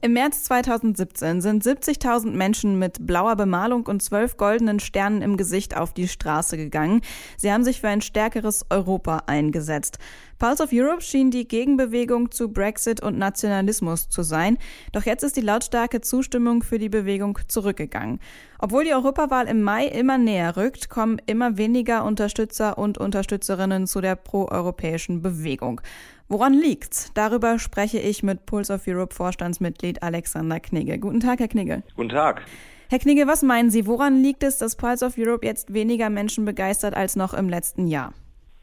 Im März 2017 sind 70.000 Menschen mit blauer Bemalung und zwölf goldenen Sternen im Gesicht auf die Straße gegangen. Sie haben sich für ein stärkeres Europa eingesetzt. Pulse of Europe schien die Gegenbewegung zu Brexit und Nationalismus zu sein. Doch jetzt ist die lautstarke Zustimmung für die Bewegung zurückgegangen. Obwohl die Europawahl im Mai immer näher rückt, kommen immer weniger Unterstützer und Unterstützerinnen zu der proeuropäischen Bewegung. Woran liegt's? Darüber spreche ich mit Pulse of Europe Vorstandsmitglied Alexander Knigge. Guten Tag, Herr Knigge. Guten Tag. Herr Knigge, was meinen Sie? Woran liegt es, dass Pulse of Europe jetzt weniger Menschen begeistert als noch im letzten Jahr?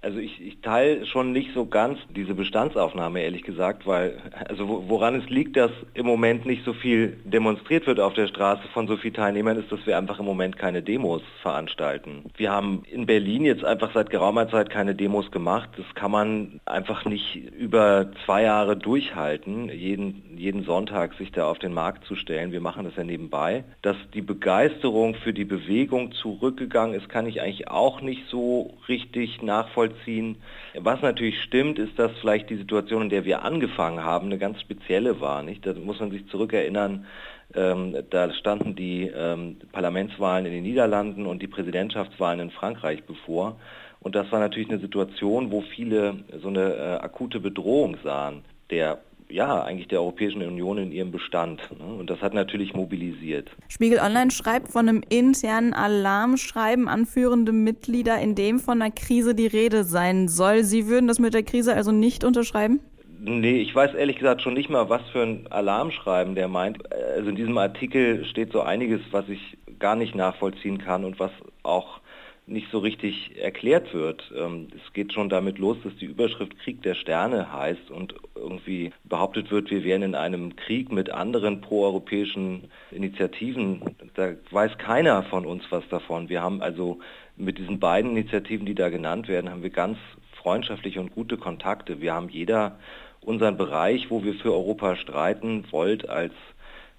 Also ich, ich teile schon nicht so ganz diese Bestandsaufnahme, ehrlich gesagt, weil, also woran es liegt, dass im Moment nicht so viel demonstriert wird auf der Straße von so vielen Teilnehmern, ist, dass wir einfach im Moment keine Demos veranstalten. Wir haben in Berlin jetzt einfach seit geraumer Zeit keine Demos gemacht. Das kann man einfach nicht über zwei Jahre durchhalten, jeden, jeden Sonntag sich da auf den Markt zu stellen. Wir machen das ja nebenbei. Dass die Begeisterung für die Bewegung zurückgegangen ist, kann ich eigentlich auch nicht so richtig nachvollziehen nachvollziehen. Was natürlich stimmt, ist, dass vielleicht die Situation, in der wir angefangen haben, eine ganz spezielle war. Nicht? Da muss man sich zurückerinnern, ähm, da standen die ähm, Parlamentswahlen in den Niederlanden und die Präsidentschaftswahlen in Frankreich bevor. Und das war natürlich eine Situation, wo viele so eine äh, akute Bedrohung sahen der ja, eigentlich der Europäischen Union in ihrem Bestand. Ne? Und das hat natürlich mobilisiert. Spiegel Online schreibt von einem internen Alarmschreiben an führende Mitglieder, in dem von einer Krise die Rede sein soll. Sie würden das mit der Krise also nicht unterschreiben? Nee, ich weiß ehrlich gesagt schon nicht mal, was für ein Alarmschreiben der meint. Also in diesem Artikel steht so einiges, was ich gar nicht nachvollziehen kann und was auch nicht so richtig erklärt wird. Ähm, es geht schon damit los, dass die Überschrift Krieg der Sterne heißt und irgendwie behauptet wird, wir wären in einem Krieg mit anderen proeuropäischen Initiativen. Da weiß keiner von uns was davon. Wir haben also mit diesen beiden Initiativen, die da genannt werden, haben wir ganz freundschaftliche und gute Kontakte. Wir haben jeder unseren Bereich, wo wir für Europa streiten, Volt als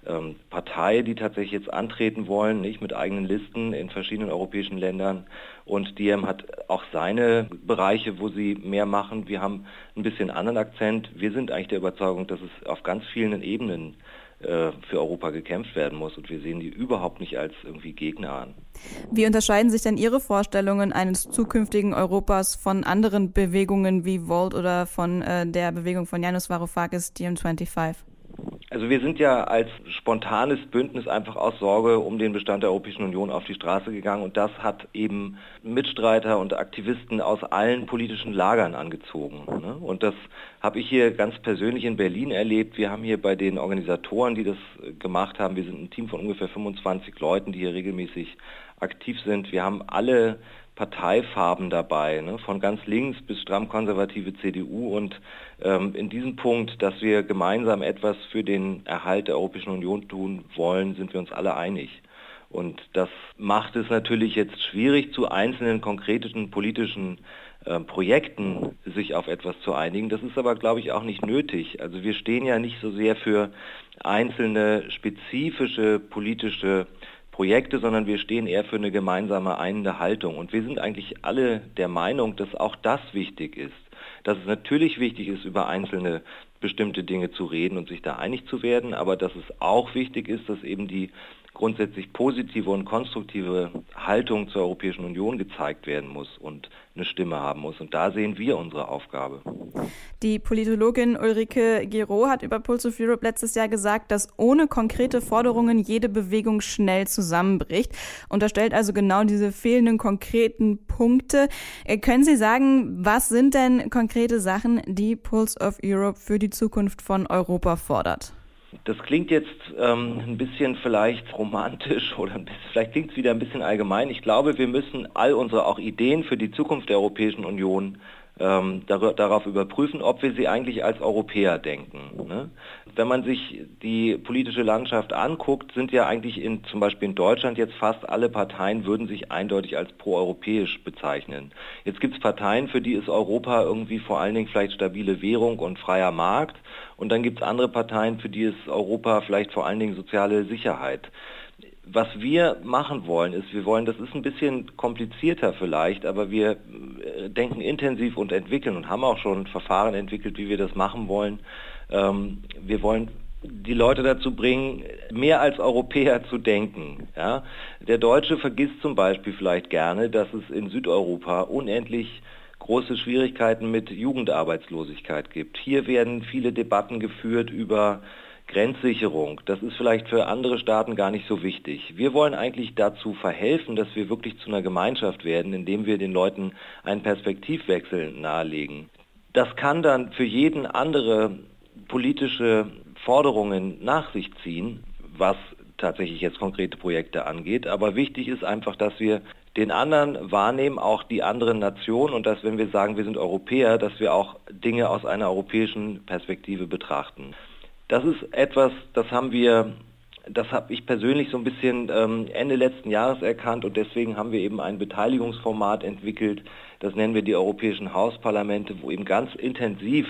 ähm, Partei, die tatsächlich jetzt antreten wollen, nicht mit eigenen Listen in verschiedenen europäischen Ländern. Und Diem hat auch seine Bereiche, wo sie mehr machen. Wir haben ein bisschen anderen Akzent. Wir sind eigentlich der Überzeugung, dass es auf ganz vielen Ebenen äh, für Europa gekämpft werden muss und wir sehen die überhaupt nicht als irgendwie Gegner an. Wie unterscheiden sich denn Ihre Vorstellungen eines zukünftigen Europas von anderen Bewegungen wie Volt oder von äh, der Bewegung von Janusz Varoufakis DiEM25? Also wir sind ja als spontanes Bündnis einfach aus Sorge um den Bestand der Europäischen Union auf die Straße gegangen und das hat eben Mitstreiter und Aktivisten aus allen politischen Lagern angezogen. Ne? Und das habe ich hier ganz persönlich in Berlin erlebt. Wir haben hier bei den Organisatoren, die das gemacht haben, wir sind ein Team von ungefähr 25 Leuten, die hier regelmäßig aktiv sind. Wir haben alle Parteifarben dabei, ne? von ganz links bis stramm konservative CDU. Und ähm, in diesem Punkt, dass wir gemeinsam etwas für den Erhalt der Europäischen Union tun wollen, sind wir uns alle einig. Und das macht es natürlich jetzt schwierig, zu einzelnen konkreten politischen äh, Projekten sich auf etwas zu einigen. Das ist aber, glaube ich, auch nicht nötig. Also wir stehen ja nicht so sehr für einzelne spezifische politische Projekte, sondern wir stehen eher für eine gemeinsame einende Haltung. Und wir sind eigentlich alle der Meinung, dass auch das wichtig ist. Dass es natürlich wichtig ist, über einzelne bestimmte Dinge zu reden und sich da einig zu werden, aber dass es auch wichtig ist, dass eben die grundsätzlich positive und konstruktive Haltung zur Europäischen Union gezeigt werden muss und eine Stimme haben muss. Und da sehen wir unsere Aufgabe. Die Politologin Ulrike Gero hat über Pulse of Europe letztes Jahr gesagt, dass ohne konkrete Forderungen jede Bewegung schnell zusammenbricht. Unterstellt also genau diese fehlenden konkreten Punkte. Äh, können Sie sagen, was sind denn konkrete Sachen, die Pulse of Europe für die Zukunft von Europa fordert? Das klingt jetzt ähm, ein bisschen vielleicht romantisch oder bisschen, vielleicht klingt es wieder ein bisschen allgemein. Ich glaube, wir müssen all unsere auch Ideen für die Zukunft der Europäischen Union ähm, dar darauf überprüfen, ob wir sie eigentlich als Europäer denken. Ne? Wenn man sich die politische Landschaft anguckt, sind ja eigentlich in, zum Beispiel in Deutschland jetzt fast alle Parteien würden sich eindeutig als proeuropäisch bezeichnen. Jetzt gibt es Parteien, für die ist Europa irgendwie vor allen Dingen vielleicht stabile Währung und freier Markt. Und dann gibt es andere Parteien, für die ist Europa vielleicht vor allen Dingen soziale Sicherheit was wir machen wollen, ist, wir wollen, das ist ein bisschen komplizierter vielleicht, aber wir äh, denken intensiv und entwickeln und haben auch schon Verfahren entwickelt, wie wir das machen wollen. Ähm, wir wollen die Leute dazu bringen, mehr als Europäer zu denken. Ja? Der Deutsche vergisst zum Beispiel vielleicht gerne, dass es in Südeuropa unendlich große Schwierigkeiten mit Jugendarbeitslosigkeit gibt. Hier werden viele Debatten geführt über Grenzsicherung, das ist vielleicht für andere Staaten gar nicht so wichtig. Wir wollen eigentlich dazu verhelfen, dass wir wirklich zu einer Gemeinschaft werden, indem wir den Leuten einen Perspektivwechsel nahelegen. Das kann dann für jeden andere politische Forderungen nach sich ziehen, was tatsächlich jetzt konkrete Projekte angeht. Aber wichtig ist einfach, dass wir den anderen wahrnehmen, auch die anderen Nationen und dass, wenn wir sagen, wir sind Europäer, dass wir auch Dinge aus einer europäischen Perspektive betrachten. Das ist etwas, das haben wir, das habe ich persönlich so ein bisschen ähm, Ende letzten Jahres erkannt und deswegen haben wir eben ein Beteiligungsformat entwickelt, das nennen wir die europäischen Hausparlamente, wo eben ganz intensiv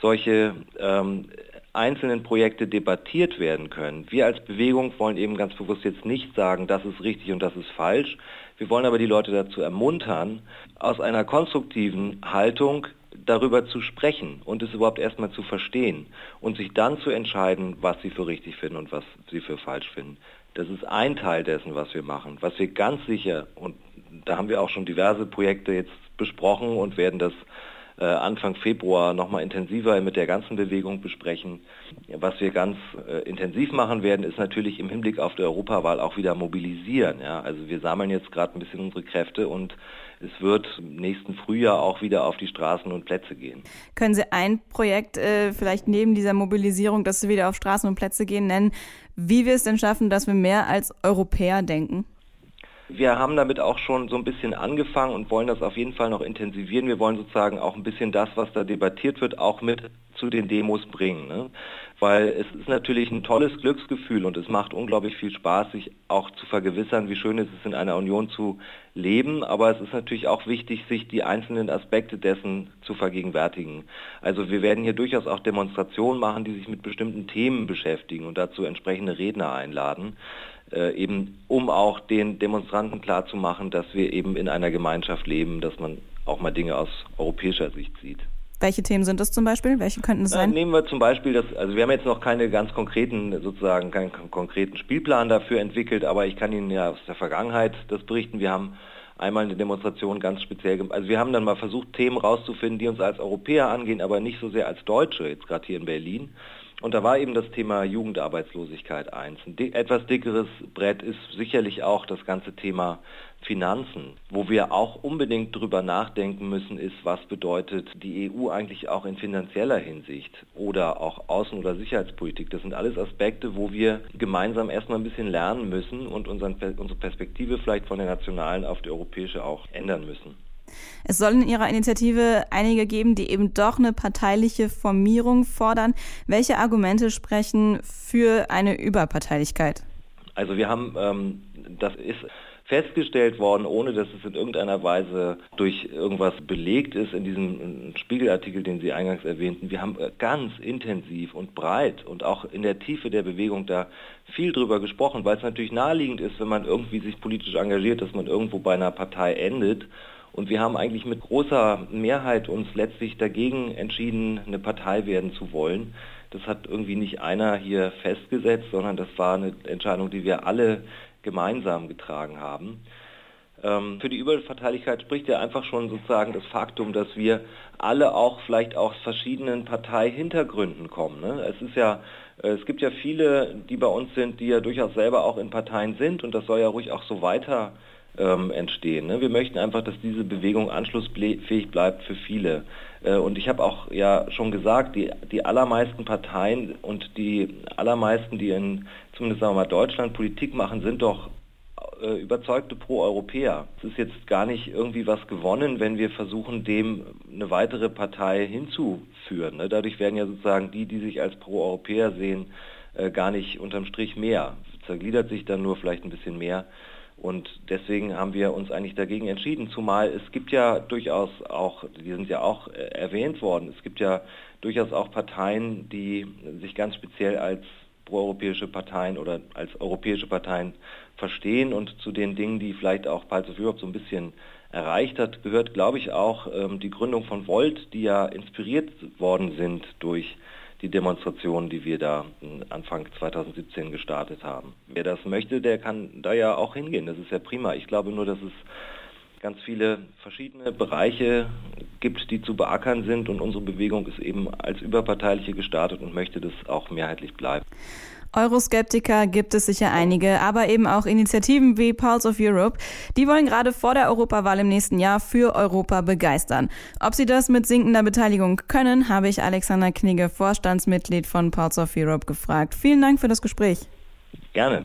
solche ähm, einzelnen Projekte debattiert werden können. Wir als Bewegung wollen eben ganz bewusst jetzt nicht sagen, das ist richtig und das ist falsch. Wir wollen aber die Leute dazu ermuntern, aus einer konstruktiven Haltung darüber zu sprechen und es überhaupt erstmal zu verstehen und sich dann zu entscheiden, was sie für richtig finden und was sie für falsch finden. Das ist ein Teil dessen, was wir machen. Was wir ganz sicher, und da haben wir auch schon diverse Projekte jetzt besprochen und werden das äh, Anfang Februar nochmal intensiver mit der ganzen Bewegung besprechen. Was wir ganz äh, intensiv machen werden, ist natürlich im Hinblick auf die Europawahl auch wieder mobilisieren. Ja? Also wir sammeln jetzt gerade ein bisschen unsere Kräfte und es wird im nächsten Frühjahr auch wieder auf die Straßen und Plätze gehen. Können Sie ein Projekt äh, vielleicht neben dieser Mobilisierung, dass Sie wieder auf Straßen und Plätze gehen, nennen, wie wir es denn schaffen, dass wir mehr als Europäer denken? Wir haben damit auch schon so ein bisschen angefangen und wollen das auf jeden Fall noch intensivieren. Wir wollen sozusagen auch ein bisschen das, was da debattiert wird, auch mit zu den Demos bringen. Ne? Weil es ist natürlich ein tolles Glücksgefühl und es macht unglaublich viel Spaß, sich auch zu vergewissern, wie schön es ist, in einer Union zu leben. Aber es ist natürlich auch wichtig, sich die einzelnen Aspekte dessen zu vergegenwärtigen. Also wir werden hier durchaus auch Demonstrationen machen, die sich mit bestimmten Themen beschäftigen und dazu entsprechende Redner einladen äh, eben um auch den Demonstranten klarzumachen, dass wir eben in einer Gemeinschaft leben, dass man auch mal Dinge aus europäischer Sicht sieht. Welche Themen sind das zum Beispiel? Welche könnten es sein? Äh, nehmen wir zum Beispiel das, also wir haben jetzt noch keine ganz konkreten, sozusagen keinen konkreten Spielplan dafür entwickelt, aber ich kann Ihnen ja aus der Vergangenheit das berichten. Wir haben einmal eine Demonstration ganz speziell, also wir haben dann mal versucht, Themen rauszufinden, die uns als Europäer angehen, aber nicht so sehr als Deutsche, jetzt gerade hier in Berlin. Und da war eben das Thema Jugendarbeitslosigkeit eins. Ein etwas dickeres Brett ist sicherlich auch das ganze Thema Finanzen, wo wir auch unbedingt drüber nachdenken müssen, ist, was bedeutet die EU eigentlich auch in finanzieller Hinsicht oder auch Außen- oder Sicherheitspolitik. Das sind alles Aspekte, wo wir gemeinsam erstmal ein bisschen lernen müssen und unsere Perspektive vielleicht von der nationalen auf die europäische auch ändern müssen. Es soll in Ihrer Initiative einige geben, die eben doch eine parteiliche Formierung fordern. Welche Argumente sprechen für eine Überparteilichkeit? Also wir haben, ähm, das ist festgestellt worden, ohne dass es in irgendeiner Weise durch irgendwas belegt ist in diesem Spiegelartikel, den Sie eingangs erwähnten. Wir haben ganz intensiv und breit und auch in der Tiefe der Bewegung da viel drüber gesprochen, weil es natürlich naheliegend ist, wenn man irgendwie sich politisch engagiert, dass man irgendwo bei einer Partei endet und wir haben eigentlich mit großer Mehrheit uns letztlich dagegen entschieden, eine Partei werden zu wollen. Das hat irgendwie nicht einer hier festgesetzt, sondern das war eine Entscheidung, die wir alle gemeinsam getragen haben. Ähm, für die Überparteilichkeit spricht ja einfach schon sozusagen das Faktum, dass wir alle auch vielleicht aus verschiedenen Parteihintergründen kommen. Ne? Es ist ja äh, es gibt ja viele, die bei uns sind, die ja durchaus selber auch in Parteien sind und das soll ja ruhig auch so weiter ähm, entstehen. Ne? Wir möchten einfach, dass diese Bewegung anschlussfähig bleibt für viele. Äh, und ich habe auch ja schon gesagt, die, die allermeisten Parteien und die allermeisten, die in zumindest sagen wir mal Deutschland Politik machen, sind doch äh, überzeugte Pro-Europäer. Es ist jetzt gar nicht irgendwie was gewonnen, wenn wir versuchen, dem eine weitere Partei hinzuführen. Ne? Dadurch werden ja sozusagen die, die sich als Pro-Europäer sehen, äh, gar nicht unterm Strich mehr. Zergliedert sich dann nur vielleicht ein bisschen mehr. Und deswegen haben wir uns eigentlich dagegen entschieden, zumal es gibt ja durchaus auch, die sind ja auch erwähnt worden, es gibt ja durchaus auch Parteien, die sich ganz speziell als proeuropäische Parteien oder als europäische Parteien verstehen und zu den Dingen, die vielleicht auch Pulse of Europe so ein bisschen erreicht hat, gehört, glaube ich, auch ähm, die Gründung von Volt, die ja inspiriert worden sind durch die Demonstrationen, die wir da Anfang 2017 gestartet haben. Wer das möchte, der kann da ja auch hingehen. Das ist ja prima. Ich glaube nur, dass es ganz viele verschiedene Bereiche gibt, die zu beackern sind und unsere Bewegung ist eben als überparteiliche gestartet und möchte das auch mehrheitlich bleiben. Euroskeptiker gibt es sicher einige, aber eben auch Initiativen wie Pulse of Europe. Die wollen gerade vor der Europawahl im nächsten Jahr für Europa begeistern. Ob sie das mit sinkender Beteiligung können, habe ich Alexander Knigge, Vorstandsmitglied von Pulse of Europe, gefragt. Vielen Dank für das Gespräch. Gerne.